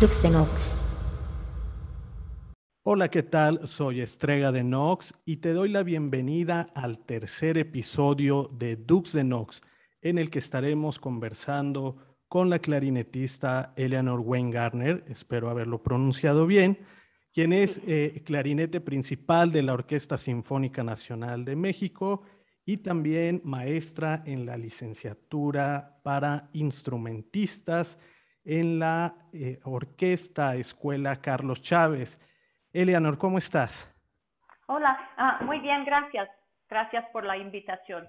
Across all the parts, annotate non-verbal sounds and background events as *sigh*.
Dux de Nox. Hola, ¿qué tal? Soy Estrega de Nox y te doy la bienvenida al tercer episodio de Dux de Nox, en el que estaremos conversando con la clarinetista Eleanor Wayne Garner, espero haberlo pronunciado bien, quien es eh, clarinete principal de la Orquesta Sinfónica Nacional de México y también maestra en la licenciatura para instrumentistas en la eh, Orquesta Escuela Carlos Chávez. Eleanor, ¿cómo estás? Hola, ah, muy bien, gracias. Gracias por la invitación.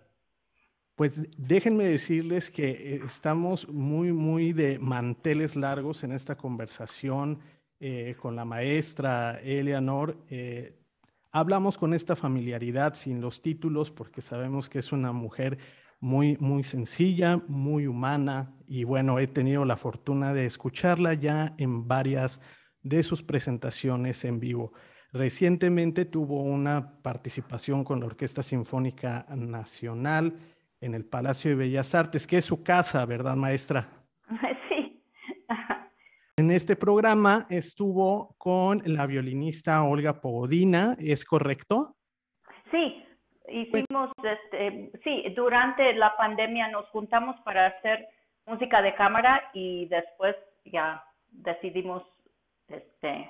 Pues déjenme decirles que eh, estamos muy, muy de manteles largos en esta conversación eh, con la maestra Eleanor. hablamos con esta familiaridad sin los títulos porque sabemos que es una mujer muy, muy sencilla, muy humana y bueno, he tenido la fortuna de escucharla ya en varias de sus presentaciones en vivo. Recientemente tuvo una participación con la Orquesta Sinfónica Nacional en el Palacio de Bellas Artes, que es su casa, ¿verdad, maestra? *laughs* Sí. En este programa estuvo con la violinista Olga Pogodina, ¿es correcto? Sí, Hicimos, este, sí, durante la pandemia nos juntamos para hacer música de cámara y después ya decidimos este,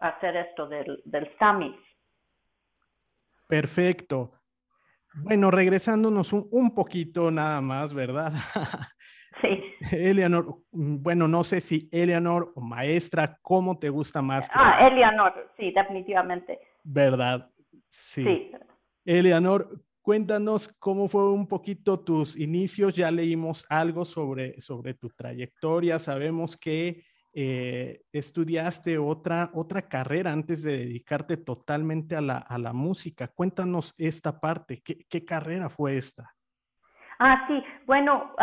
hacer esto del, del SAMIS. Perfecto. Bueno, regresándonos un, un poquito nada más, ¿verdad? *laughs* Sí. Eleanor, bueno, no sé si Eleanor o maestra, ¿cómo te gusta más? Ah, Eleanor, sí, definitivamente. ¿Verdad? Sí. sí. Eleanor, cuéntanos cómo fue un poquito tus inicios. Ya leímos algo sobre, sobre tu trayectoria. Sabemos que eh, estudiaste otra, otra carrera antes de dedicarte totalmente a la, a la música. Cuéntanos esta parte. ¿Qué, carrera fue esta? Ah, sí. Bueno,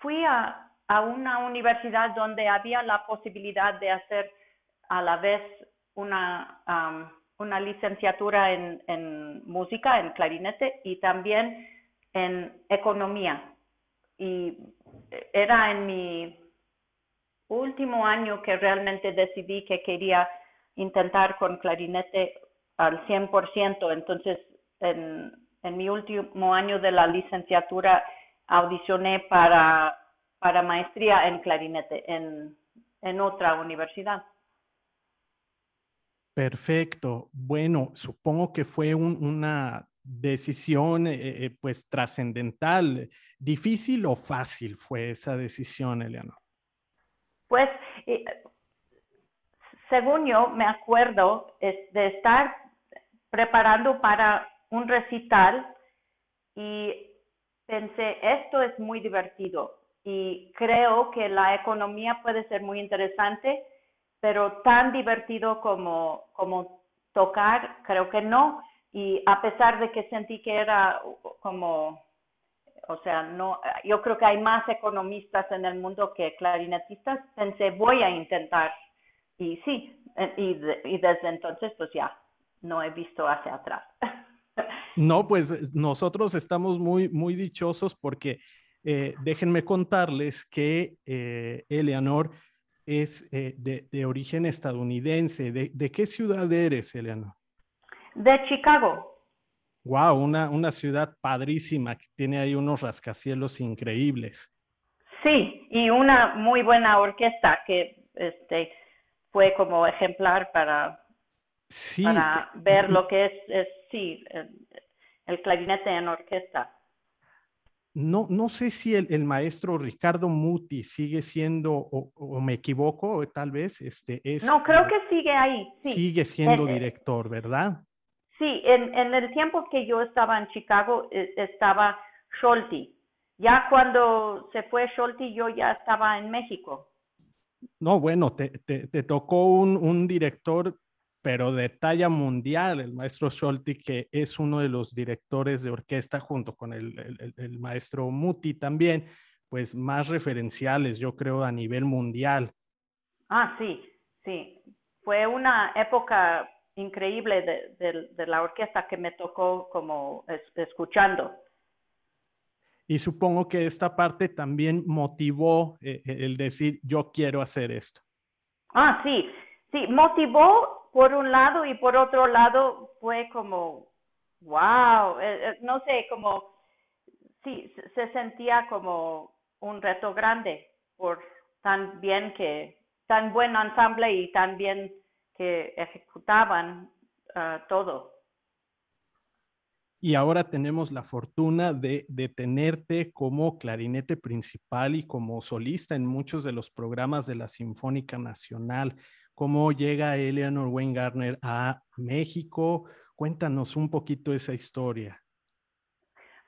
fui a, a una universidad donde había la posibilidad de hacer a la vez una una licenciatura en, música, en clarinete y también en economía. Y era en mi último año que realmente decidí que quería intentar con clarinete al 100%. Entonces, en, en mi último año de la licenciatura audicioné para, para maestría en clarinete en, en otra universidad. Perfecto. Bueno, supongo que fue una decisión eh, eh, pues trascendental. ¿Difícil o fácil fue esa decisión, Eleanor? Pues, eh, según yo me acuerdo de estar preparando para un recital y pensé, esto es muy divertido y creo que la economía puede ser muy interesante pero tan divertido como, como tocar, creo que no. Y a pesar de que sentí que era como, o sea, no, yo creo que hay más economistas en el mundo que clarinetistas, pensé, voy a intentar. Y sí, y, y desde entonces, pues ya, no he visto hacia atrás. *laughs* No, pues nosotros estamos muy, muy dichosos porque eh, déjenme contarles que eh, Eleanor es eh, de, origen estadounidense. ¿De, qué ciudad eres, Eleanor? De Chicago. Wow, una, una ciudad padrísima que tiene ahí unos rascacielos increíbles. Sí, y una muy buena orquesta que este, fue como ejemplar para, para ver lo que es, es sí, el clarinete en orquesta. No, no sé si el, maestro Ricardo Muti sigue siendo, o, me equivoco, tal vez, este es... No, creo que sigue ahí, sí. Sigue siendo director, ¿verdad? Sí, en, en, el tiempo que yo estaba en Chicago e, estaba Scholti. Ya cuando se fue Scholti, yo ya estaba en México. No, bueno, te, te, te tocó un, un director pero de talla mundial, el maestro Scholti, que es uno de los directores de orquesta junto con el, el, maestro Muti también, pues más referenciales, yo creo, a nivel mundial. Ah, sí, sí. Fue una época increíble de, de, la orquesta que me tocó como escuchando. Y supongo que esta parte también motivó eh, eh, el decir, yo quiero hacer esto. Ah, sí, sí, motivó por un lado y por otro lado fue como, wow, eh, no sé, como, sí, se sentía como un reto grande por tan bien que, tan buen ensamble y tan bien que ejecutaban ah, todo y ahora tenemos la fortuna de, tenerte como clarinete principal y como solista en muchos de los programas de la Sinfónica Nacional. ¿Cómo llega Eleanor Wayne Gardner a México? Cuéntanos un poquito esa historia.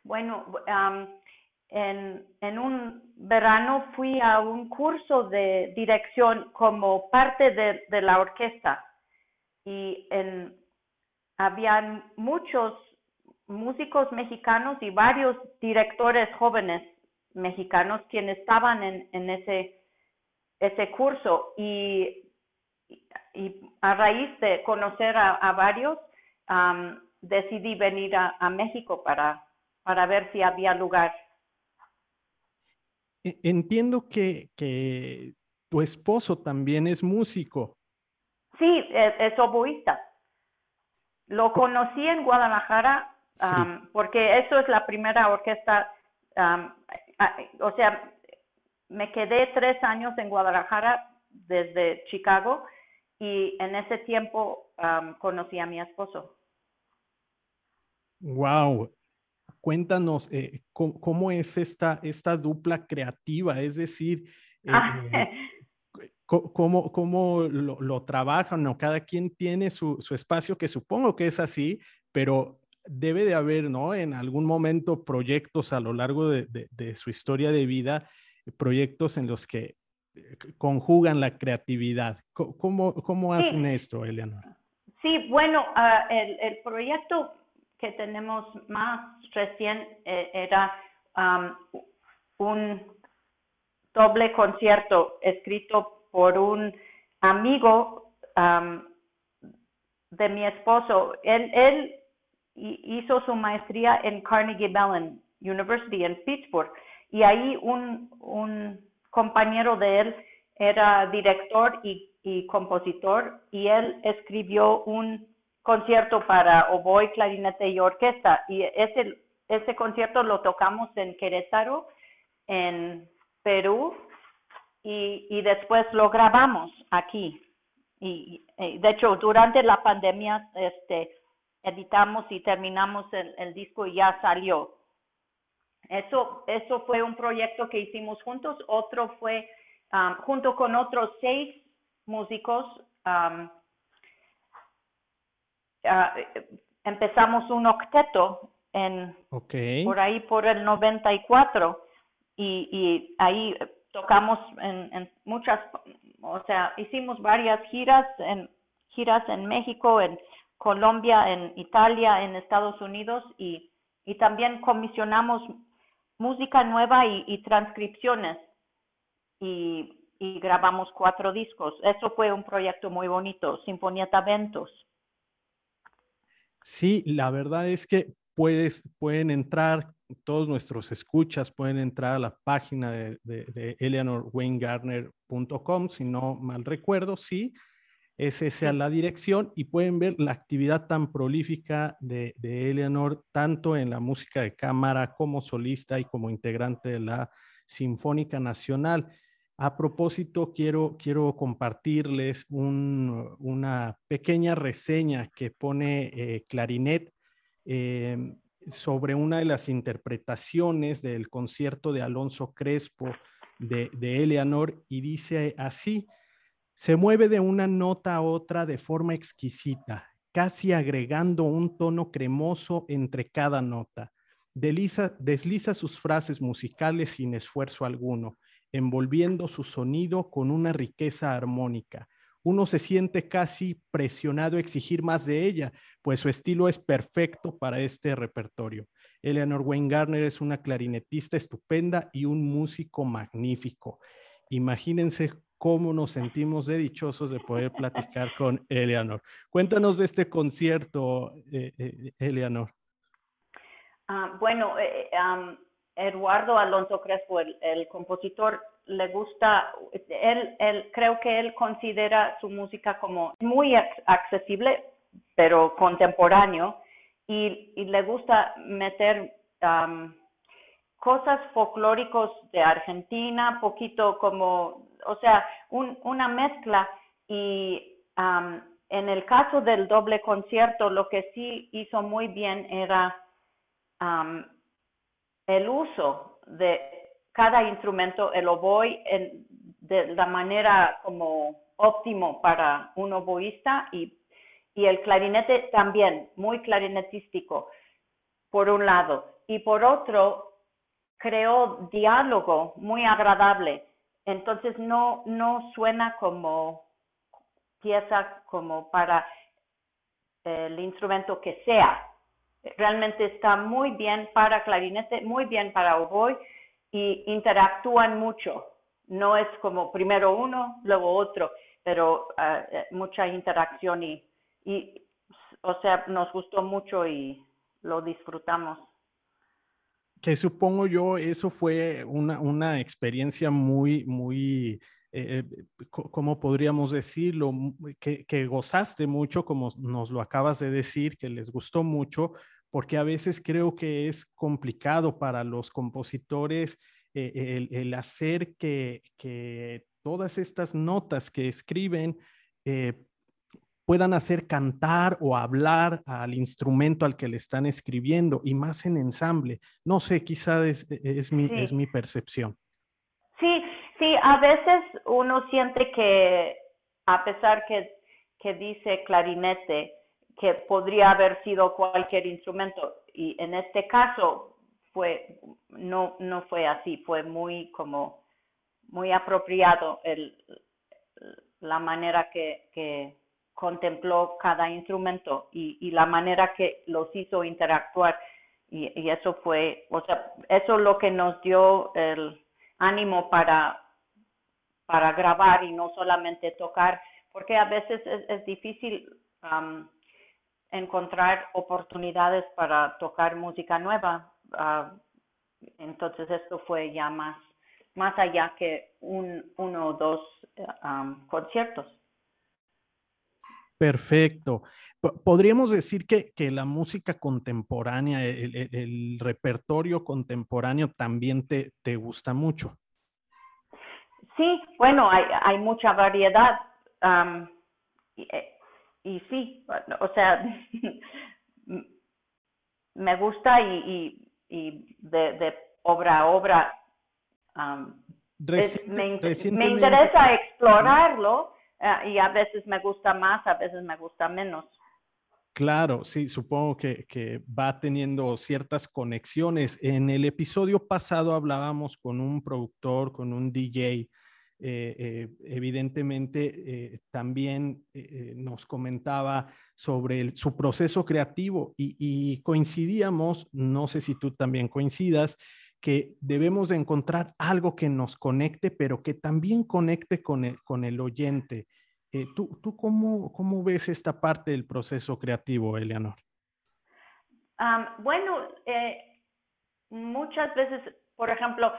Bueno, en, un verano fui a un curso de dirección como parte de, la orquesta y en, habían muchos músicos mexicanos y varios directores jóvenes mexicanos quienes estaban en, ese, ese curso y, y, a raíz de conocer a, varios decidí venir a, México para, para ver si había lugar. E, entiendo que, tu esposo también es músico. Sí, es, es oboísta. Lo conocí en Guadalajara porque eso es la primera orquesta, o sea, me quedé tres años en Guadalajara desde Chicago y en ese tiempo conocí a mi esposo. Wow. Cuéntanos eh, ¿cómo, es esta, esta dupla creativa, es decir, eh, *laughs* eh, cómo, cómo lo, lo, trabajan, ¿no? Cada quien tiene su, su espacio, que supongo que es así, pero debe de haber, ¿no? En algún momento proyectos a lo largo de, su historia de vida, proyectos en los que conjugan la creatividad. ¿Cómo, cómo hacen esto, Eleanor? Sí, bueno, ah, el, proyecto que tenemos más recién eh, era un doble concierto escrito por un amigo de mi esposo. Él, él hizo su maestría en Carnegie Mellon University en Pittsburgh y ahí un, un compañero de él era director y, compositor y él escribió un concierto para oboe, clarinete y orquesta y ese, ese concierto lo tocamos en Querétaro, en Perú y, y después lo grabamos aquí. Y, y, de hecho durante la pandemia este editamos y terminamos el, disco y ya salió. Eso, eso fue un proyecto que hicimos juntos. Otro fue um, junto con otros seis músicos. Um, uh, empezamos un octeto en por ahí por el 94 y, y ahí tocamos en, en, muchas, o sea, hicimos varias giras en giras en México, en Colombia, en Italia, en Estados Unidos y, también comisionamos música nueva y, transcripciones y, grabamos cuatro discos. Eso fue un proyecto muy bonito, Sinfonía Taventos. Sí, la verdad es que pueden entrar, todos nuestros escuchas pueden entrar a la página de, de, de eleanorwaynegarner.com, si no mal recuerdo, sí, es esa la dirección y pueden ver la actividad tan prolífica de, Eleanor, tanto en la música de cámara como solista y como integrante de la Sinfónica Nacional. A propósito, quiero, quiero compartirles una pequeña reseña que pone eh, Clarinet em, sobre una de las interpretaciones del concierto de Alonso Crespo de, de Eleanor y dice así, se mueve de una nota a otra de forma exquisita, casi agregando un tono cremoso entre cada nota. desliza sus frases musicales sin esfuerzo alguno, envolviendo su sonido con una riqueza armónica. Uno se siente casi presionado a exigir más de ella, pues su estilo es perfecto para este repertorio. Eleanor Wayne Garner es una clarinetista estupenda y un músico magnífico. Imagínense cómo nos sentimos de dichosos de poder platicar con Eleanor. Cuéntanos de este concierto, eh, eh, Eleanor. Ah, bueno, eh, Eduardo Alonso Crespo, el, compositor, le gusta, él, él, creo que él considera su música como muy accesible, pero contemporáneo, y, le gusta meter cosas folclóricos de Argentina, poquito como, o sea, una mezcla, y en el caso del doble concierto, lo que sí hizo muy bien era el uso de cada instrumento, el oboe, en, de la manera como óptimo para un oboísta y, y el clarinete también, muy clarinetístico, por un lado. Y por otro, creó diálogo muy agradable. Entonces no, no suena como pieza como para el instrumento que sea, realmente está muy bien para clarinete, muy bien para oboe y interactúan mucho. No es como primero uno, luego otro, pero eh, mucha interacción y, y, o sea, nos gustó mucho y lo disfrutamos. Que supongo yo, eso fue una, una experiencia muy, muy, eh, eh ¿cómo podríamos decirlo? Que, que, gozaste mucho, como nos lo acabas de decir, que les gustó mucho, porque a veces creo que es complicado para los compositores eh, el, hacer que, todas estas notas que escriben eh, puedan hacer cantar o hablar al instrumento al que le están escribiendo y más en ensamble. No sé, quizá es, es, mi, es mi percepción. Sí, sí, a veces uno siente que a pesar que, que dice clarinete, que podría haber sido cualquier instrumento y en este caso fue no no fue así fue muy como muy apropiado el, la manera que, que contempló cada instrumento y, y, la manera que los hizo interactuar y, eso fue o sea eso es lo que nos dio el ánimo para para grabar y no solamente tocar porque a veces es, difícil um, encontrar oportunidades para tocar música nueva. Ah, entonces esto fue ya más, más allá que un, uno o dos conciertos. Perfecto. Podríamos decir que, que la música contemporánea, el, repertorio contemporáneo también te, te, gusta mucho. Sí, bueno, hay, hay mucha variedad. Eh, y sí, o sea, *laughs* me gusta y, y, de, obra a obra me, interesa explorarlo eh, y a veces me gusta más, a veces me gusta menos. Claro, sí, supongo que, que, va teniendo ciertas conexiones. En el episodio pasado hablábamos con un productor, con un DJ eh, eh, evidentemente eh, también nos comentaba sobre su proceso creativo y, coincidíamos, no sé si tú también coincidas, que debemos de encontrar algo que nos conecte, pero que también conecte con el, con el oyente. ¿Tú, tú cómo, cómo, ves esta parte del proceso creativo, Eleanor? bueno, muchas veces, por ejemplo,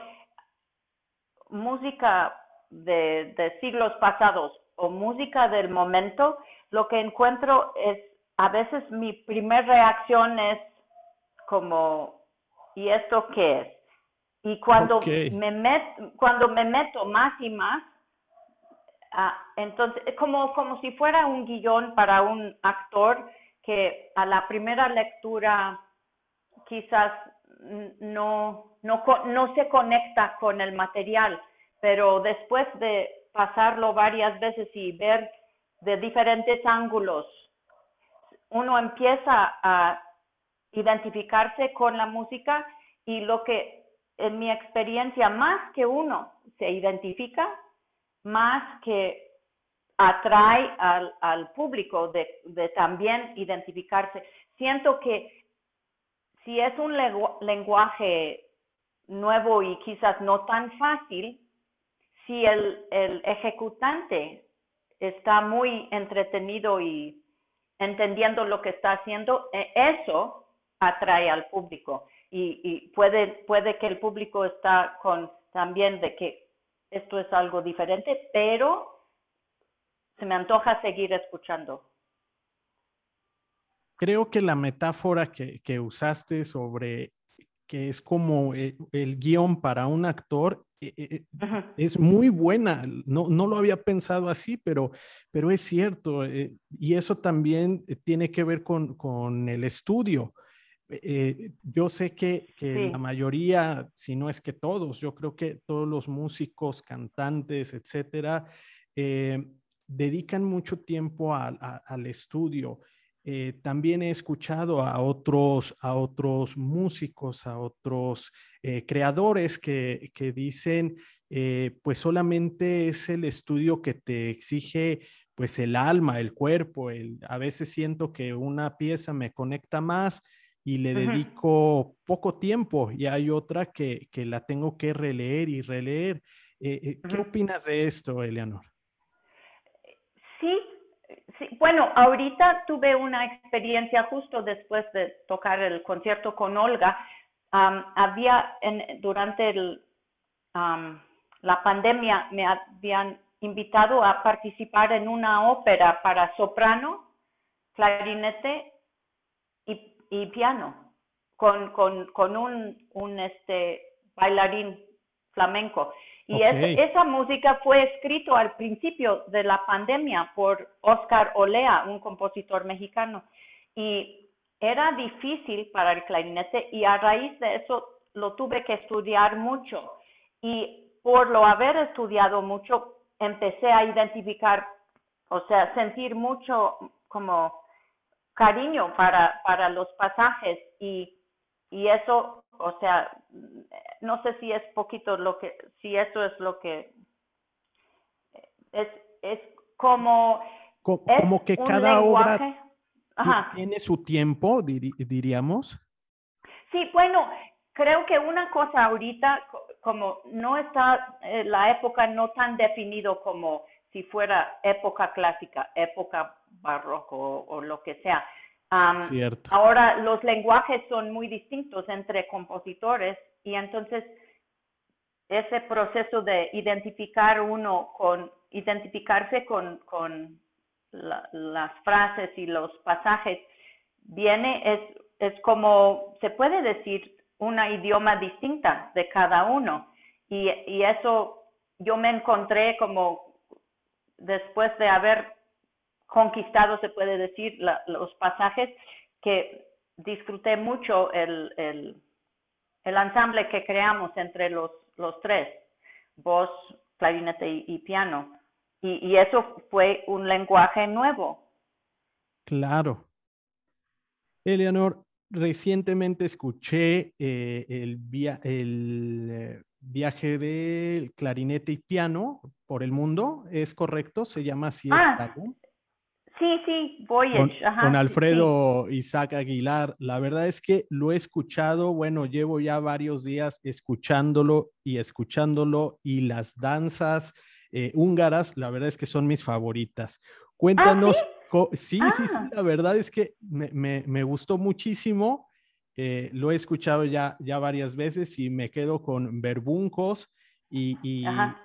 música de, siglos pasados o música del momento, lo que encuentro es, a veces mi primera reacción es como, ¿y esto qué es? Y cuando, me, met, cuando me meto más y más, ah, entonces, es como, como si fuera un guion para un actor que a la primera lectura quizás no, no, no se conecta con el material pero después de pasarlo varias veces y ver de diferentes ángulos, uno empieza a identificarse con la música y lo que en mi experiencia más que uno se identifica, más que atrae al, público de, también identificarse. Siento que si es un lenguaje nuevo y quizás no tan fácil, si el, el ejecutante está muy entretenido y entendiendo lo que está haciendo, e, eso atrae al público. Y, puede, puede que el público está con también de que esto es algo diferente, pero se me antoja seguir escuchando. Creo que la metáfora que, que usaste sobre que es como eh, el, guion para un actor, eh, eh, es muy buena. No, no lo había pensado así, pero, pero es cierto. y eso también tiene que ver con, con el estudio. Yo sé que, que la mayoría, si no es que todos, yo creo que todos los músicos, cantantes, etcétera, dedican mucho tiempo al estudio. Eh, también he escuchado a otros, a otros músicos, a otros eh, creadores que, que dicen, eh, pues solamente es el estudio que te exige pues el alma, el cuerpo. El, a veces siento que una pieza me conecta más y le dedico poco tiempo y hay otra que, que, la tengo que releer y releer. ¿Qué opinas de esto, Eleanor? Sí, bueno, ahorita tuve una experiencia justo después de tocar el concierto con Olga. había durante la pandemia me habían invitado a participar en una ópera para soprano, clarinete y, piano con, con, un, un este, bailarín flamenco. Y esa música fue escrito al principio de la pandemia por Oscar Olea, un compositor mexicano. Y era difícil para el clarinete y a raíz de eso lo tuve que estudiar mucho. Y por lo haber estudiado mucho, empecé a identificar, o sea, sentir mucho como cariño para, para los pasajes y, y eso, o sea, no sé si es poquito lo que, si eso es lo que es, es como... como que cada obra tiene su tiempo, diríamos. Sí, bueno, creo que una cosa ahorita, como no está eh, la época no tan definido como si fuera época clásica, época barroco o lo que sea. Ahora los lenguajes son muy distintos entre compositores y entonces ese proceso de identificar uno con, identificarse con, con las frases y los pasajes viene, es, es como, se puede decir, una idioma distinta de cada uno. Y, y eso yo me encontré como después de haber conquistado, se puede decir, los pasajes, que disfruté mucho el, el, el, ensamble que creamos entre los, los tres, voz, clarinete y, piano. Y, y, eso fue un lenguaje nuevo. Claro. Eleanor, recientemente escuché eh, el, via el eh, viaje del clarinete y piano por el mundo, ¿es correcto? Se llama así. Ah, Sí, sí, Voyage. Con, con Alfredo Isaac Aguilar. La verdad es que lo he escuchado, bueno, llevo ya varios días escuchándolo y escuchándolo y las danzas eh, húngaras, la verdad es que son mis favoritas. Cuéntanos, ¿Ah, sí? sí, sí, la verdad es que me, me, gustó muchísimo. Eh, lo he escuchado ya, ya varias veces y me quedo con verbuncos y,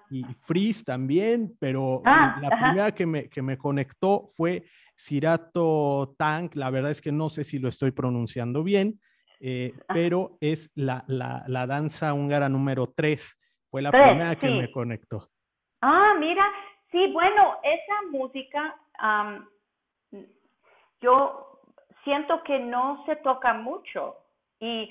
y, Freeze también, pero ah, la primera que me, que me conectó fue Sirato Tank, la verdad es que no sé si lo estoy pronunciando bien, eh, pero es la, la, la, danza húngara número 3, fue la primera que me conectó. Ah, mira, sí, bueno, esa música, yo siento que no se toca mucho y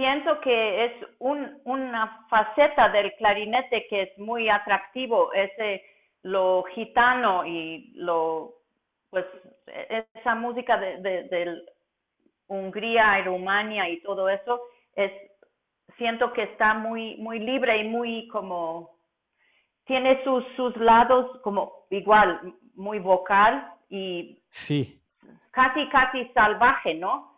pienso que es un, una faceta del clarinete que es muy atractivo, ese lo gitano y lo pues esa música de, de, Hungría y Rumania y todo eso es siento que está muy muy libre y muy como tiene sus sus lados como igual muy vocal y sí. casi casi salvaje no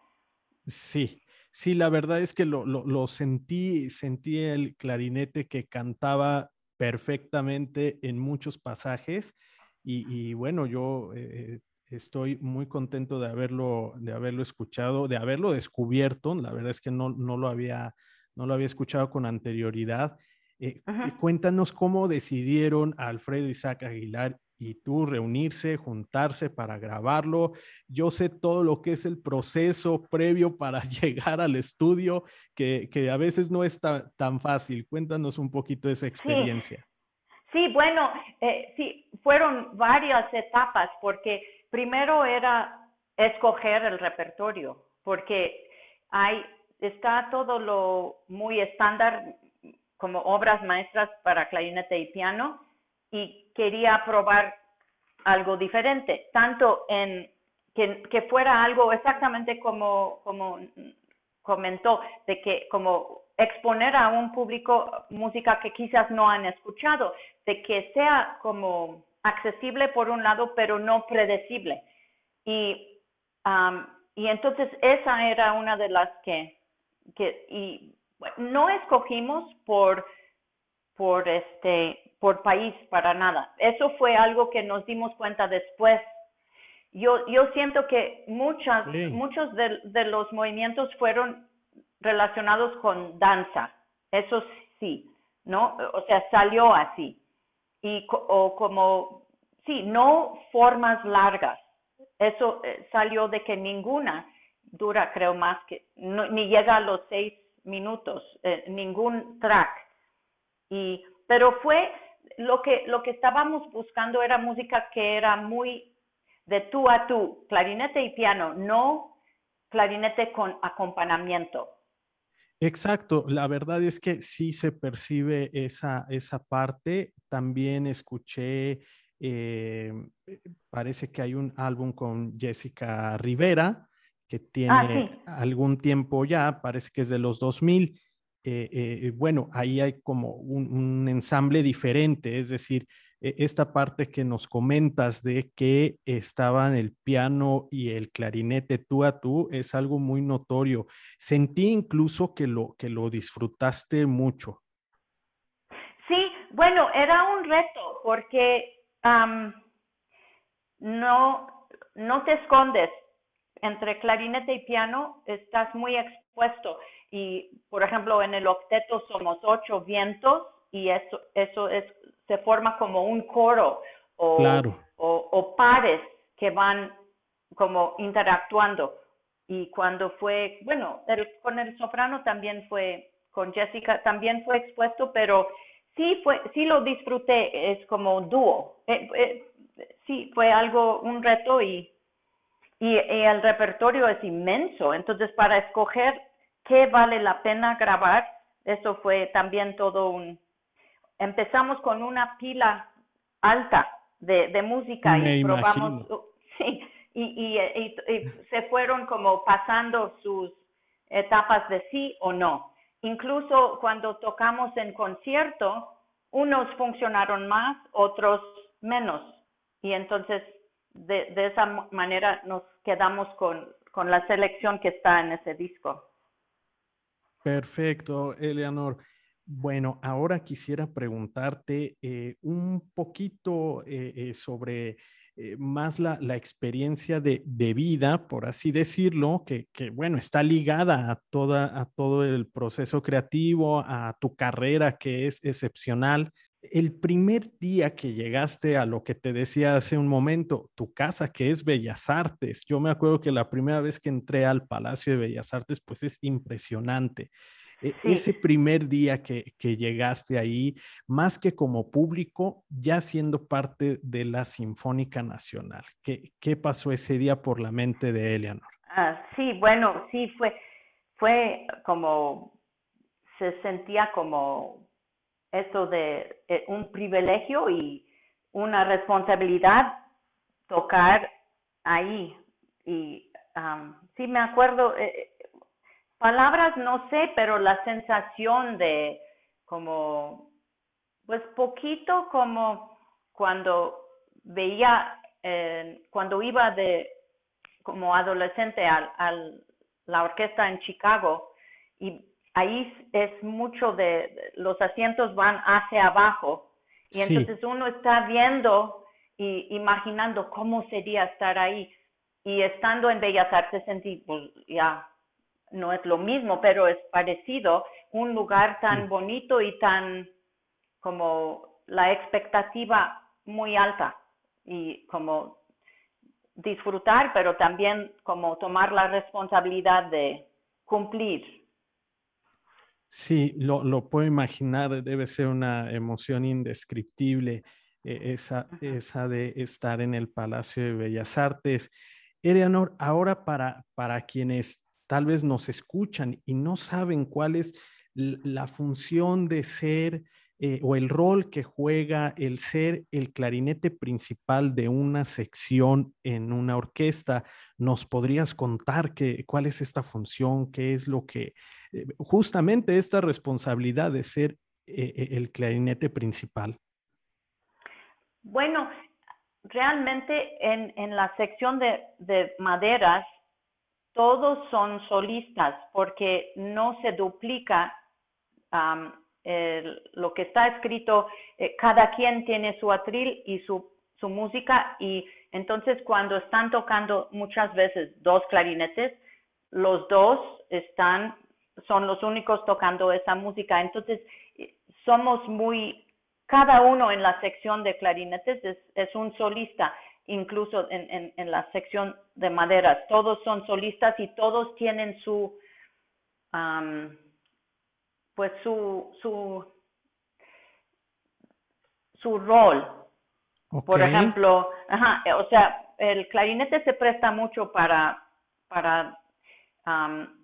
sí Sí, la verdad es que lo, lo, sentí, sentí el clarinete que cantaba perfectamente en muchos pasajes y, bueno, yo eh, Estoy muy contento de haberlo, de haberlo escuchado, de haberlo descubierto. La verdad es que no, no, lo, había, no lo había escuchado con anterioridad. Eh, cuéntanos cómo decidieron Alfredo Isaac Aguilar y tú reunirse, juntarse para grabarlo. Yo sé todo lo que es el proceso previo para *laughs* llegar al estudio, que, que a veces no es tan fácil. Cuéntanos un poquito esa experiencia. Sí, bueno, eh, sí, fueron varias etapas porque primero era escoger el repertorio, porque hay, está todo lo muy estándar como obras maestras para clarinete y piano y quería probar algo diferente, tanto en que, fuera algo exactamente como, como comentó, de que como exponer a un público música que quizás no han escuchado, de que sea como accesible por un lado, pero no predecible. Y, y entonces esa era una de las que, que y no escogimos por, por este, por país para nada. Eso fue algo que nos dimos cuenta después. Yo, yo siento que muchas, muchos de, de los movimientos fueron relacionados con danza, eso sí, ¿no? O sea, salió así. Y, o como, sí, no formas largas. Eso eh, salió de que ninguna dura, creo, más que, ni llega a los seis minutos, eh, ningún track. Y, pero fue lo que, lo que estábamos buscando era música que era muy de tú a tú, clarinete y piano, no clarinete con acompañamiento. Exacto, la verdad es que sí se percibe esa, esa parte. También escuché, eh, parece que hay un álbum con Jessica Rivera, que ah, tiene algún tiempo ya, parece que es de los 2000. Eh, eh, bueno, ahí hay como un, ensamble diferente, es decir, e, esta parte que nos comentas de que estaban el piano y el clarinete tú a tú es algo muy notorio. Sentí incluso que lo, que lo disfrutaste mucho. Sí, bueno, era un reto porque no, no te escondes. Entre clarinete y piano estás muy expuesto. Y, por ejemplo, en el octeto somos ocho vientos y eso, eso es se forma como un coro o, o, pares que van como interactuando. Y cuando fue, bueno, con el soprano también fue, con Jessica también fue expuesto, pero sí fue, sí lo disfruté, es como dúo. Eh, eh, sí, fue algo, un reto y, y, el repertorio es inmenso. Entonces, para escoger qué vale la pena grabar, eso fue también todo un, empezamos con una pila alta de, música y probamos, *laughs* sí, y, se fueron como pasando sus etapas de sí o no. Incluso cuando tocamos en concierto, unos funcionaron más, otros menos. Y entonces de, de esa manera nos quedamos con, con la selección que está en ese disco. Perfecto, Eleanor. Bueno, ahora quisiera preguntarte eh, un poquito eh, eh, sobre más la, experiencia de, vida, por así decirlo, que, bueno, está ligada a, toda, a todo el proceso creativo, a tu carrera que es excepcional. El primer día que llegaste a lo que te decía hace un momento, tu casa que es Bellas Artes, yo me acuerdo que la primera vez que entré al Palacio de Bellas Artes, pues es impresionante. E, ese primer día que, llegaste ahí, más que como público, ya siendo parte de la Sinfónica Nacional. ¿Qué, qué pasó ese día por la mente de Eleanor? Ah, sí, bueno, sí, fue, fue como, se sentía como eso de eh, un privilegio y una responsabilidad tocar ahí. Y sí, me acuerdo, eh, palabras no sé, pero la sensación de como, pues poquito como cuando veía, eh, cuando iba de como adolescente a, la orquesta en Chicago y ahí es mucho de, los asientos van hacia abajo y entonces uno está viendo y imaginando cómo sería estar ahí. Y estando en Bellas Artes sentí, pues ya no es lo mismo, pero es parecido, un lugar tan bonito y tan como la expectativa muy alta y como disfrutar, pero también como tomar la responsabilidad de cumplir. Sí, lo, lo puedo imaginar, debe ser una emoción indescriptible eh, esa, esa de estar en el Palacio de Bellas Artes. Eleanor, ahora para, para quienes tal vez nos escuchan y no saben cuál es la función de ser eh, o el rol que juega el ser el clarinete principal de una sección en una orquesta. ¿Nos podrías contar que, cuál es esta función? ¿Qué es lo que, eh, justamente esta responsabilidad de ser eh, el clarinete principal? Bueno, realmente en, en la sección de, de maderas, todos son solistas porque no se duplica lo que está escrito, eh, cada quien tiene su atril y su, su música y entonces cuando están tocando muchas veces dos clarinetes, los dos están, son los únicos tocando esa música. Entonces eh, somos muy, cada uno en la sección de clarinetes es, es un solista, incluso en, en, la sección de maderas. Todos son solistas y todos tienen su, pues su, su, su rol. Por ejemplo, ajá, o sea, el clarinete se presta mucho para, para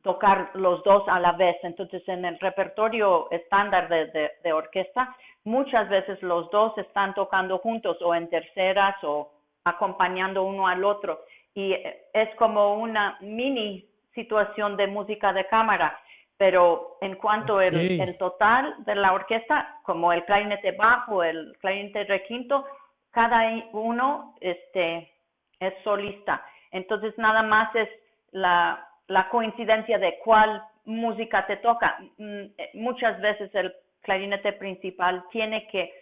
tocar los dos a la vez. Entonces, en el repertorio estándar de, de, orquesta, muchas veces los dos están tocando juntos o en terceras o acompañando uno al otro. Y es como una mini situación de música de cámara pero en cuanto al el, total de la orquesta, como el clarinete bajo, el clarinete requinto, cada uno este, es solista. Entonces nada más es la, la coincidencia de cuál música te toca. Mm, eh, muchas veces el clarinete principal tiene que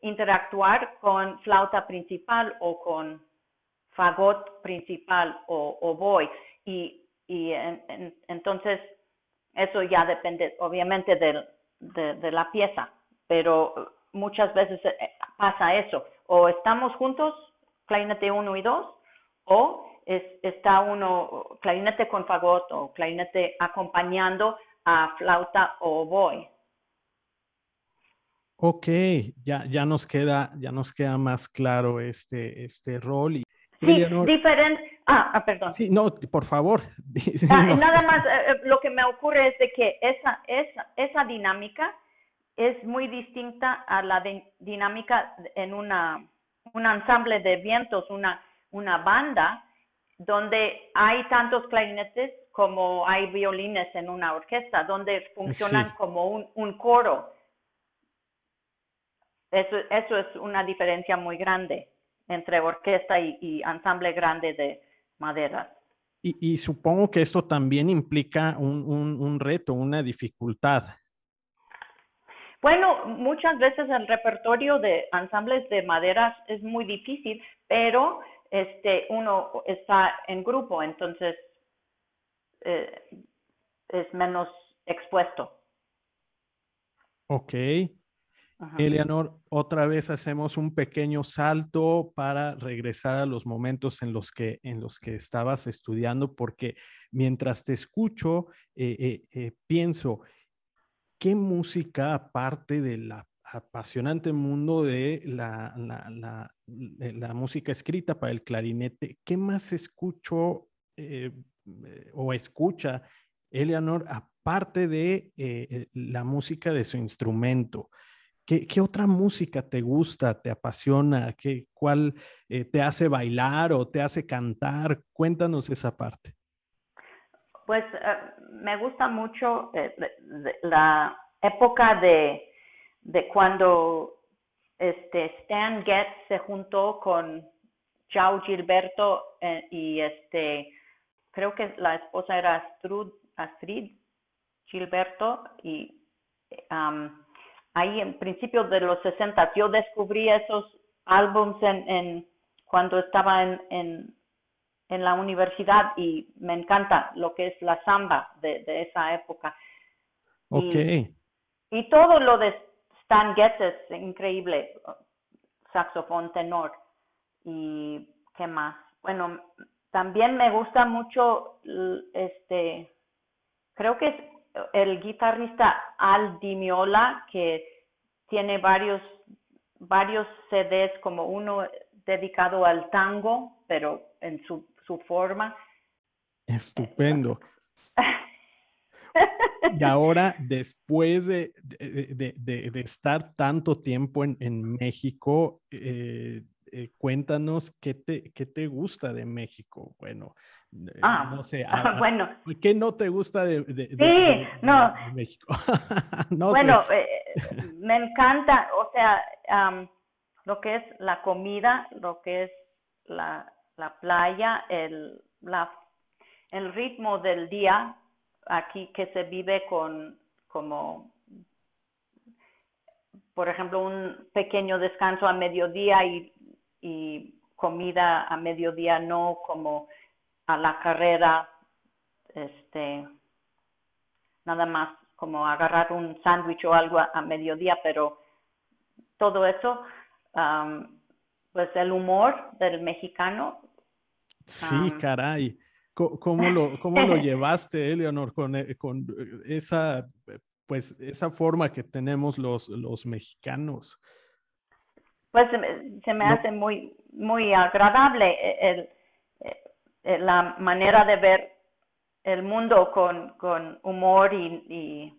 interactuar con flauta principal o con fagot principal o, o boy. Y, y entonces eso ya depende obviamente de, de, la pieza, pero muchas veces eh, pasa eso. O estamos juntos, clarinete 1 y 2, o es, está uno, clarinete con fagot o clarinete acompañando a flauta o boy. Ok, ya, ya nos queda, ya nos queda más claro este, este rol. Y, sí, diferente, Ah, ah, perdón. Sí, no, por favor. *laughs* Ah, nada más, eh, eh, lo que me ocurre es de que esa, esa, esa dinámica es muy distinta a la dinámica en una, un ensamble de vientos, una, una banda, donde hay tantos clarinetes como hay violines en una orquesta, donde funcionan como un, un coro. Eso, eso es una diferencia muy grande entre orquesta y, y ensamble grande de, madera. Y, supongo que esto también implica un, reto, una dificultad. Bueno, muchas veces el repertorio de ensambles de maderas es muy difícil, pero este uno está en grupo, entonces eh, es menos expuesto. Ok. Eleanor, otra vez hacemos un pequeño salto para regresar a los momentos en los que, en los que estabas estudiando, porque mientras te escucho, eh, eh, eh, pienso, ¿qué música, aparte del apasionante mundo de la, la, música escrita para el clarinete, qué más escucho o escucha Eleanor aparte de la música de su instrumento? ¿Qué, otra música te gusta, te apasiona? ¿Qué, ¿Cuál eh, te hace bailar o te hace cantar? Cuéntanos esa parte. Pues eh, me gusta mucho eh, la época de, cuando este, Stan Getz se juntó con Chao Gilberto y este, creo que la esposa era Astrid Gilberto y ahí en principios de los 60 yo descubrí esos álbums en, cuando estaba en, en, en, la universidad y me encanta lo que es la samba de, de esa época. Ok. Y, todo lo de Stan Getz es increíble, saxofón tenor. ¿Y qué más? Bueno, también me gusta mucho este, creo que es el guitarrista Al Di Miola, que tiene varios, varios CDs, como uno dedicado al tango, pero en su, su forma. Estupendo. *laughs* Y ahora, después de, de, de, de estar tanto tiempo en, en México, eh, eh, cuéntanos qué te, qué te gusta de México. Bueno, eh, ah, no sé. *laughs* bueno. ¿Qué no te gusta de, sí, no. México? *laughs* no bueno, eh, me encanta, o sea, lo que es la comida, lo que es la, la playa, el, la, el ritmo del día aquí que se vive con como por ejemplo, un pequeño descanso a mediodía y y comida a mediodía no como a la carrera, este, nada más como agarrar un sándwich o algo a, mediodía, pero todo eso, pues el humor del mexicano. Sí, caray. ¿Cómo lo, cómo lo *laughs* llevaste, Eleonor, con, eh, con esa, pues, esa forma que tenemos los, los mexicanos? Pues se me hace muy, muy agradable el, la manera de ver el mundo con, con humor y, y,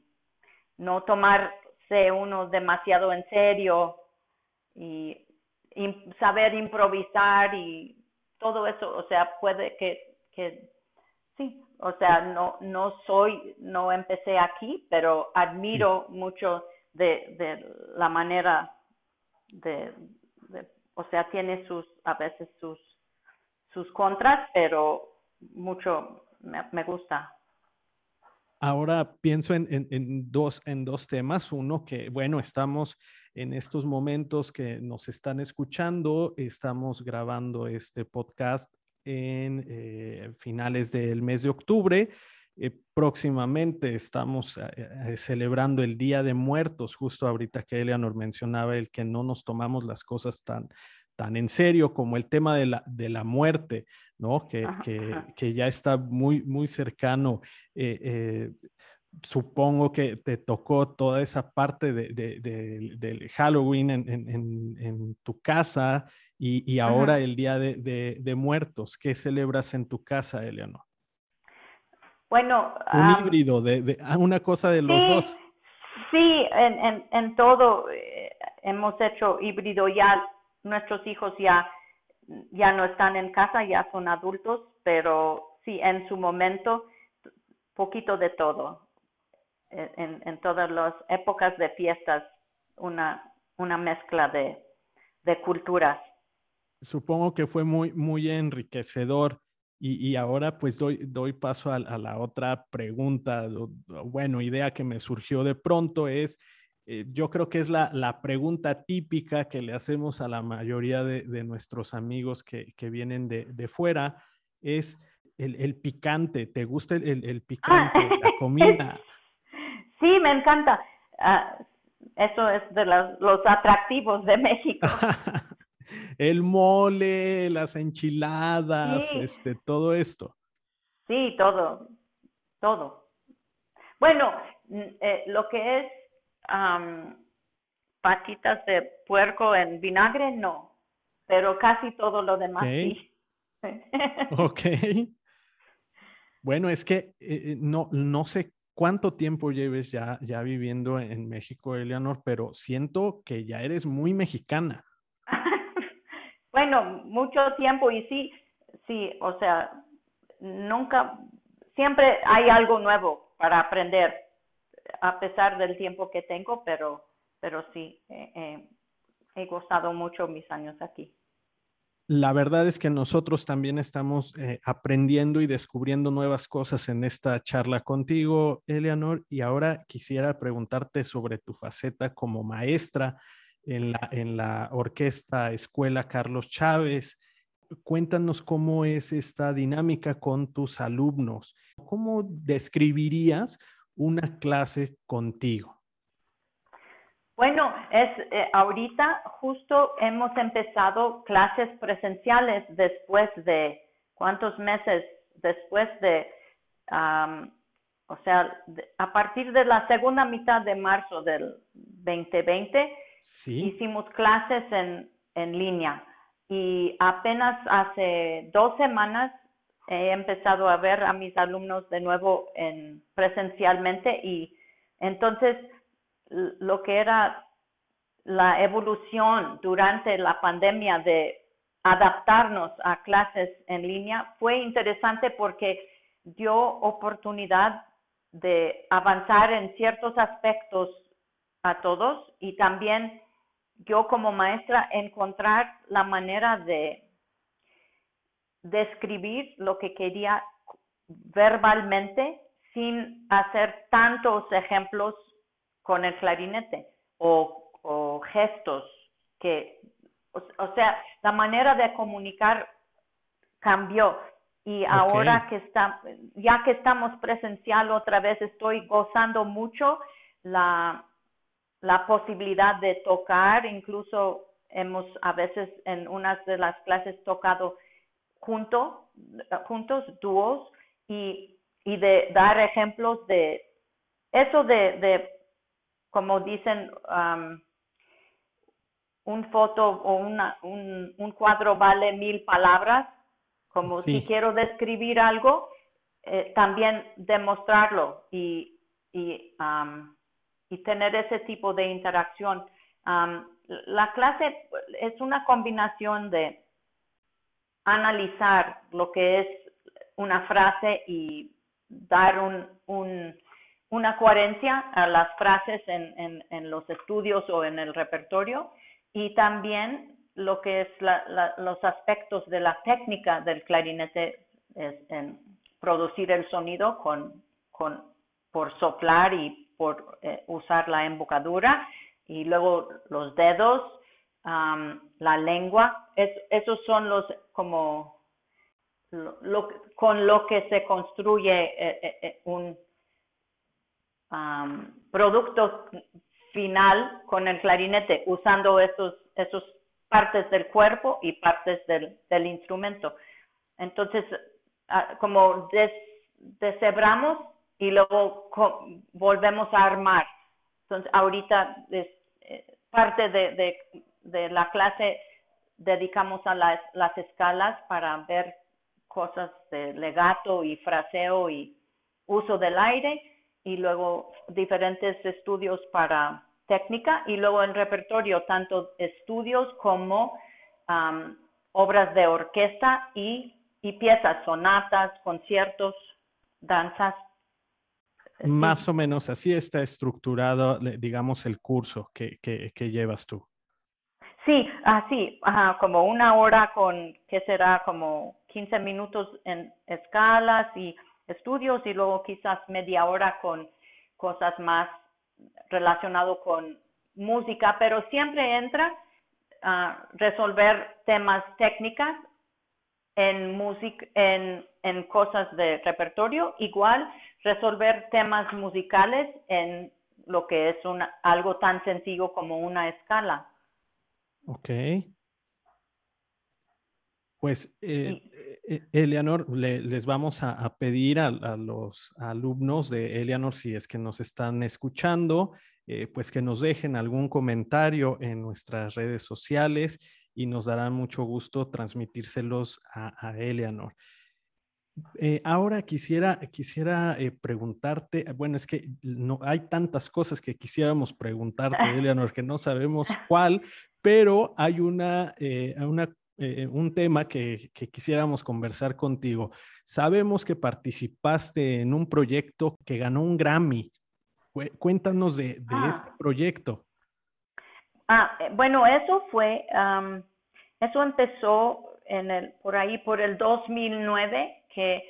no tomarse uno demasiado en serio y, saber improvisar y todo eso, o sea, puede que, que sí, o sea, no, no soy, no empecé aquí, pero admiro mucho de, de la manera de, o sea, tiene sus, a veces sus, sus contras, pero mucho me, gusta. Ahora pienso en, en, dos, en dos temas. Uno que, bueno, estamos en estos momentos que nos están escuchando, estamos grabando este podcast en eh, finales del mes de octubre eh, próximamente estamos eh, eh, celebrando el Día de Muertos, justo ahorita que Eleanor mencionaba el que no nos tomamos las cosas tan, tan en serio como el tema de la, de la muerte, ¿no? Que, que, que ya está muy, muy cercano. supongo que te tocó toda esa parte de, de, del Halloween en, en, en, tu casa y, y ahora el Día de, Muertos. ¿Qué celebras en tu casa, Eleanor? Bueno. Un híbrido, de, ah, una cosa de los dos. Sí, en, en, en todo eh, hemos hecho híbrido ya. Nuestros hijos ya, ya no están en casa, ya son adultos, pero sí, en su momento, poquito de todo. En, en todas las épocas de fiestas, una, una mezcla de, de culturas. Supongo que fue muy, muy enriquecedor y, ahora pues doy, doy paso a, la otra pregunta, bueno, idea que me surgió de pronto es, eh, yo creo que es la, la, pregunta típica que le hacemos a la mayoría de, de nuestros amigos que, que vienen de, de, fuera, es el, el, picante. ¿Te gusta el, el picante, la comida? *laughs* Sí, me encanta. Ah, eso es de los, los atractivos de México. *laughs* el mole, las enchiladas, este, todo esto. Sí, todo, todo. Bueno, eh, lo que es patitas de puerco en vinagre, no, pero casi todo lo demás sí. *laughs* ok. Bueno, es que eh, eh, no, no sé cuánto tiempo lleves ya, ya viviendo en México, Eleanor, pero siento que ya eres muy mexicana. Bueno, mucho tiempo y sí, sí, o sea, nunca, siempre hay algo nuevo para aprender, a pesar del tiempo que tengo, pero, pero sí, he gozado mucho mis años aquí. La verdad es que nosotros también estamos eh, aprendiendo y descubriendo nuevas cosas en esta charla contigo, Eleanor, y ahora quisiera preguntarte sobre tu faceta como maestra en la, en la orquesta Escuela Carlos Chávez cuéntanos cómo es esta dinámica con tus alumnos. ¿Cómo describirías una clase contigo? Bueno, es eh, ahorita justo hemos empezado clases presenciales después de cuántos meses después de, o sea, a partir de la segunda mitad de marzo del 2020 hicimos clases en, en línea y apenas hace dos semanas he empezado a ver a mis alumnos de nuevo en presencialmente y entonces lo que era la evolución durante la pandemia de adaptarnos a clases en línea fue interesante porque dio oportunidad de avanzar en ciertos aspectos a todos. Y también yo como maestra encontrar la manera de describir lo que quería verbalmente sin hacer tantos ejemplos con el clarinete o, gestos que, o, sea, la manera de comunicar cambió. Y ahora que está, ya que estamos presencial otra vez, estoy gozando mucho la, la posibilidad de tocar, incluso hemos a veces en unas de las clases tocado junto, juntos, dúos, y, y de dar ejemplos de eso de, de como dicen, um, un foto o una, un, un, cuadro vale mil palabras, como si quiero describir algo, eh, también demostrarlo y, y um, y tener ese tipo de interacción. la clase es una combinación de analizar lo que es una frase y dar un, una coherencia a las frases en, los estudios o en el repertorio y también lo que es los aspectos de la técnica del clarinete es en producir el sonido con, con, por soplar y por eh, usar la embocadura y luego los dedos, la lengua, esos son los como lo, con lo que se construye eh, eh, un producto final con el clarinete, usando esos, esos partes del cuerpo y partes del, del instrumento. Entonces, ah, como des, deshebramos y luego volvemos a armar. Entonces, ahorita es, eh, parte de, de, la clase dedicamos a las, las escalas para ver cosas de legato y fraseo y uso del aire y luego diferentes estudios para técnica y luego el repertorio, tanto estudios como obras de orquesta y, y piezas, sonatas, conciertos, danzas más o menos así está estructurado, digamos, el curso que, que, llevas tú. Sí, así, como una hora con, ¿qué será? Como 15 minutos en escalas y estudios y luego quizás media hora con cosas más relacionado con música, pero siempre entra a resolver temas técnicas en música, en, en cosas de repertorio, igual resolver temas musicales en lo que es una, algo tan sencillo como una escala. Ok. Pues, eh, eh, Eleanor, les vamos a, pedir a, los alumnos de Eleanor, si es que nos están escuchando, eh, pues que nos dejen algún comentario en nuestras redes sociales y nos dará mucho gusto transmitírselos a, a Eleanor. Eh, ahora quisiera, quisiera eh, preguntarte, bueno, es que no hay tantas cosas que quisiéramos preguntarte, *laughs* Eleanor, que no sabemos cuál, pero hay una, eh, una un tema que, que, quisiéramos conversar contigo. Sabemos que participaste en un proyecto que ganó un Grammy. Cuéntanos de, de ah. ese proyecto. Ah, bueno, eso fue, eso empezó en el, por ahí por el 2009 que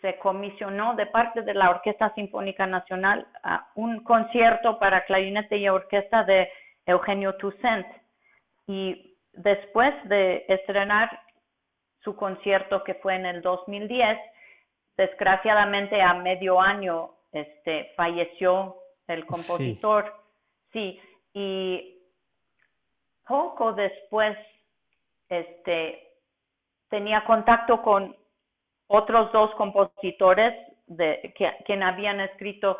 se comisionó de parte de la Orquesta Sinfónica Nacional un concierto para clarinete y orquesta de Eugenio Toussaint. Y después de estrenar su concierto que fue en el 2010, desgraciadamente a medio año este, falleció el compositor. Sí. y poco después este, tenía contacto con otros dos compositores de, que, quien habían escrito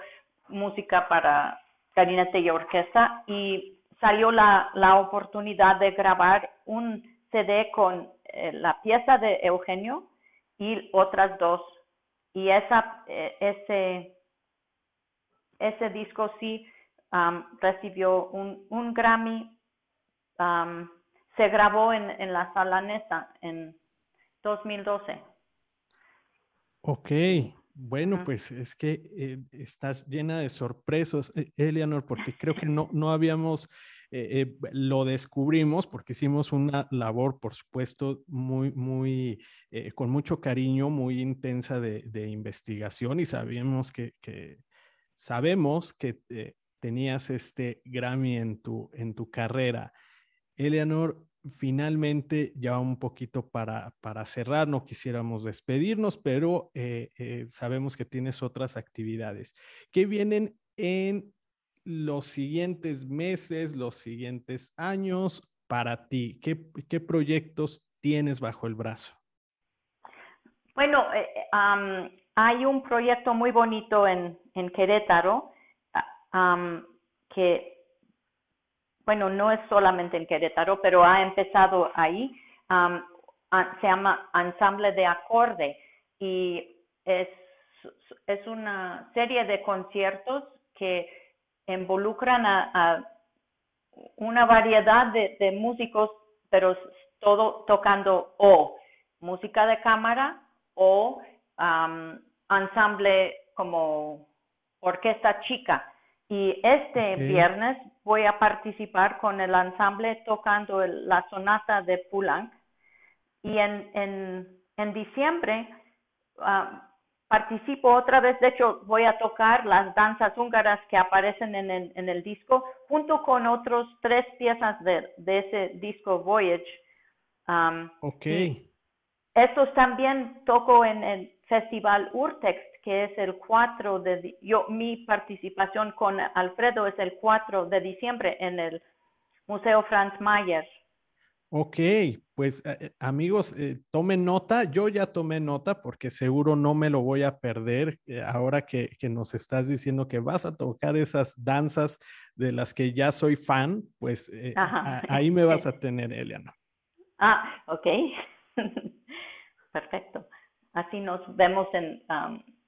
música para clarinete y orquesta y salió la, la oportunidad de grabar un CD con eh, la pieza de Eugenio y otras dos. Y esa, eh, ese, ese disco sí um, recibió un, un Grammy. Um, se grabó en, en la sala Nesa en 2012. Ok, bueno, pues es que eh, estás llena de sorpresas, Eleanor, porque creo que no, no habíamos eh, eh, lo descubrimos porque hicimos una labor, por supuesto, muy, muy, eh, con mucho cariño, muy intensa de, investigación y sabemos que, sabemos que tenías este Grammy en tu, en tu carrera. Eleanor, finalmente ya un poquito para, para cerrar, no quisiéramos despedirnos, pero sabemos que tienes otras actividades que vienen en los siguientes meses, los siguientes años para ti? ¿Qué, proyectos tienes bajo el brazo? Bueno, eh, eh, hay un proyecto muy bonito en, Querétaro ah, que, bueno, no es solamente en Querétaro, pero ha empezado ahí. se llama Ensamble de Acorde y es, una serie de conciertos que involucran a, una variedad de, músicos, pero todo tocando o música de cámara o ensamble como orquesta chica. Y este viernes voy a participar con el ensamble tocando la sonata de Poulenc. Y en, en, en diciembre ah, participo otra vez, de hecho voy a tocar las danzas húngaras que aparecen en el, en el disco, junto con otros tres piezas de, de ese disco Voyage. Um, ok. Estos también toco en el Festival Urtext, que es el 4 de, yo, mi participación con Alfredo es el 4 de diciembre en el Museo Franz Mayer. Ok, pues eh, eh, amigos, eh, tomen nota. Yo ya tomé nota porque seguro no me lo voy a perder ahora que, nos estás diciendo que vas a tocar esas danzas de las que ya soy fan, pues ahí me vas a *laughs* tener, Eliana. Ah, ok. *laughs* Perfecto. Así nos vemos en,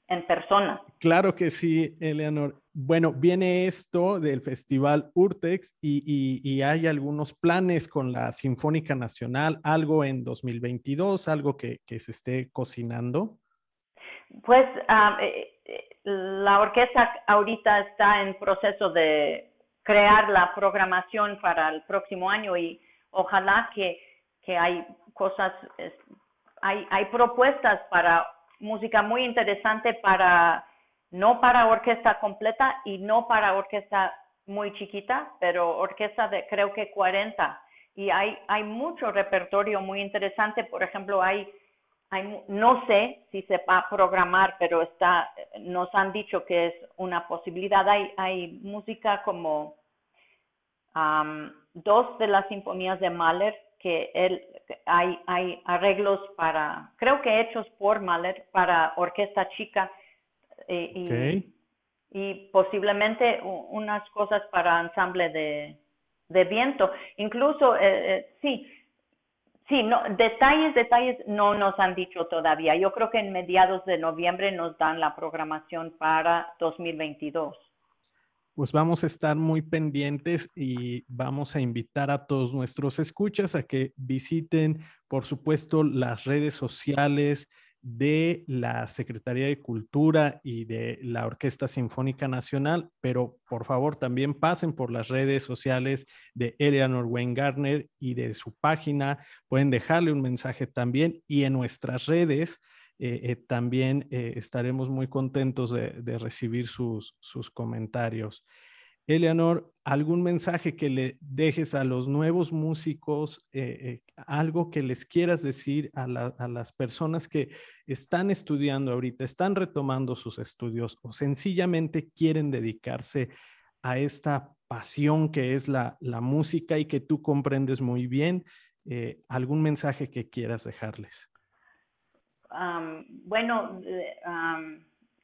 en persona. Claro que sí, Eleanor. Bueno, viene esto del Festival Urtex y, hay algunos planes con la Sinfónica Nacional, algo en 2022, algo que, se esté cocinando. Pues eh, eh, la orquesta ahorita está en proceso de crear la programación para el próximo año y ojalá que, hay cosas, hay, hay propuestas para música muy interesante para, no para orquesta completa y no para orquesta muy chiquita, pero orquesta de creo que 40. Y hay, hay mucho repertorio muy interesante. Por ejemplo, hay, hay, no sé si se va a programar, pero está, nos han dicho que es una posibilidad. Hay, hay música como dos de las sinfonías de Mahler que él, hay, hay arreglos para, creo que hechos por Mahler para orquesta chica eh, y, y, posiblemente unas cosas para ensamble de, de viento. Incluso, eh, eh, sí, sí, no, detalles, detalles no nos han dicho todavía. Yo creo que en mediados de noviembre nos dan la programación para 2022 pues vamos a estar muy pendientes y vamos a invitar a todos nuestros escuchas a que visiten, por supuesto, las redes sociales de la Secretaría de Cultura y de la Orquesta Sinfónica Nacional, pero por favor también pasen por las redes sociales de Eleanor Wayne Gardner y de su página. Pueden dejarle un mensaje también y en nuestras redes eh, eh, también eh, estaremos muy contentos de, recibir sus, sus comentarios. Eleanor, algún mensaje que le dejes a los nuevos músicos, algo que les quieras decir a, las personas que están estudiando ahorita, están retomando sus estudios o sencillamente quieren dedicarse a esta pasión que es la, música y que tú comprendes muy bien, algún mensaje que quieras dejarles. Bueno,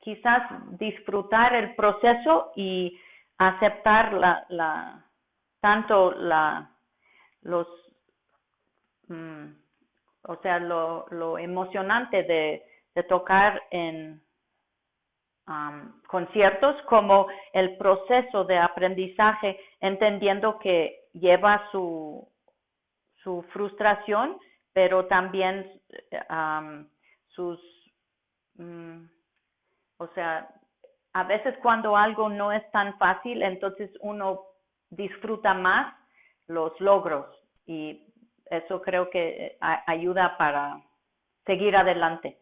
quizás disfrutar el proceso y aceptar la, la tanto la los mm, o sea lo, emocionante de, tocar en um, conciertos como el proceso de aprendizaje entendiendo que lleva su su frustración pero también sus mm, o sea a veces cuando algo no es tan fácil, entonces uno disfruta más los logros y eso creo que eh, ayuda para seguir adelante.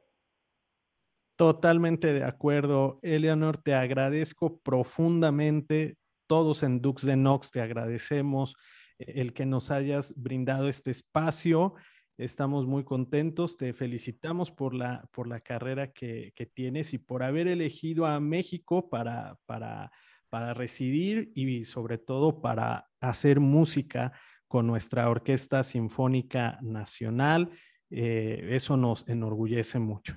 Totalmente de acuerdo, Eleanor, te agradezco profundamente. Todos en Dux de Nox te agradecemos eh, el que nos hayas brindado este espacio Estamos muy contentos, te felicitamos por la, por la carrera que, tienes y por haber elegido a México para, para, para residir y sobre todo para hacer música con nuestra Orquesta Sinfónica Nacional. Eh, eso nos enorgullece mucho.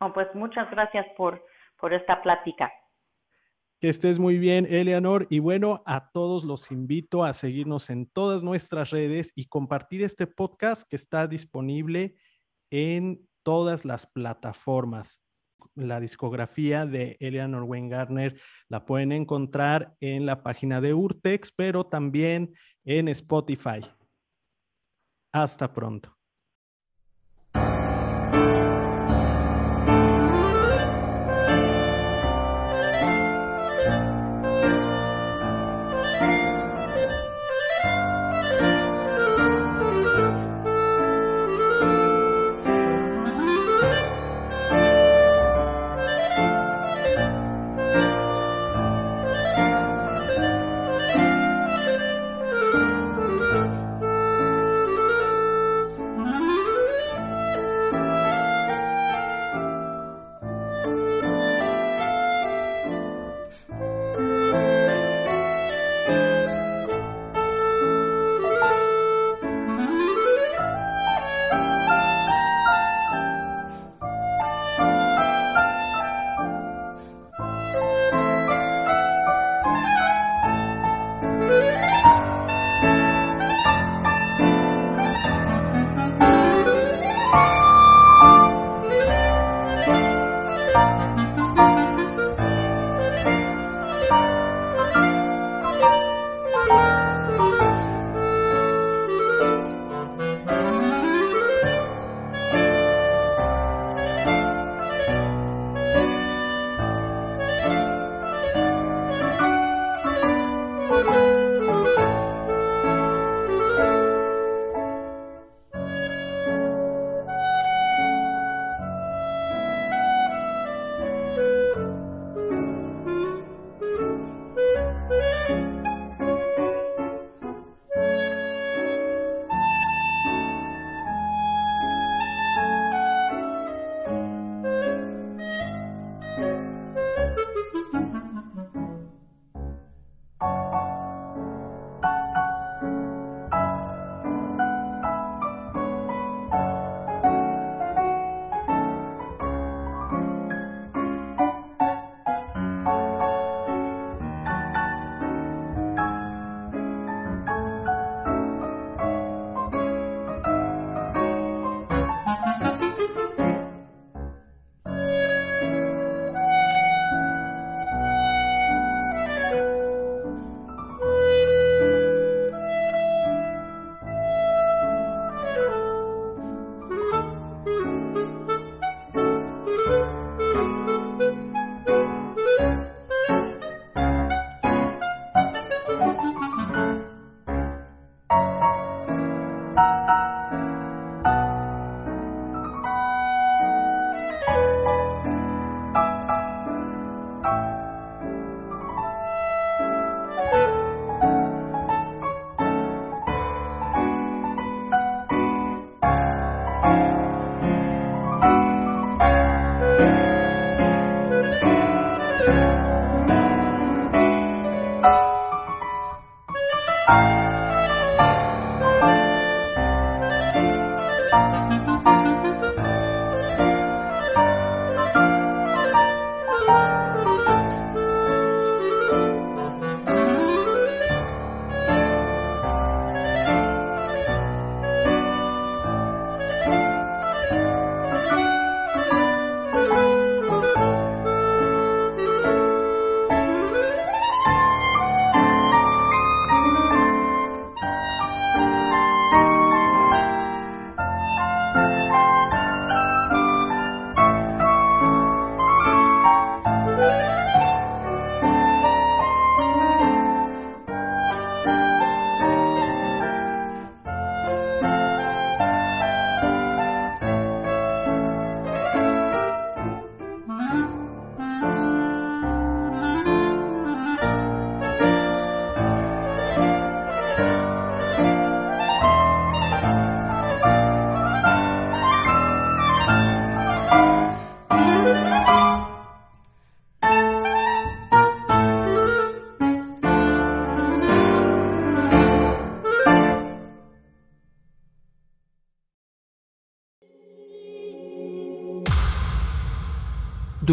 Oh, pues muchas gracias por, por esta plática. Que estés muy bien, Eleanor. Y bueno, a todos los invito a seguirnos en todas nuestras redes y compartir este podcast que está disponible en todas las plataformas. La discografía de Eleanor Weingartner la pueden encontrar en la página de Urtex, pero también en Spotify. Hasta pronto.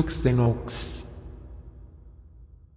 Dux de Nox.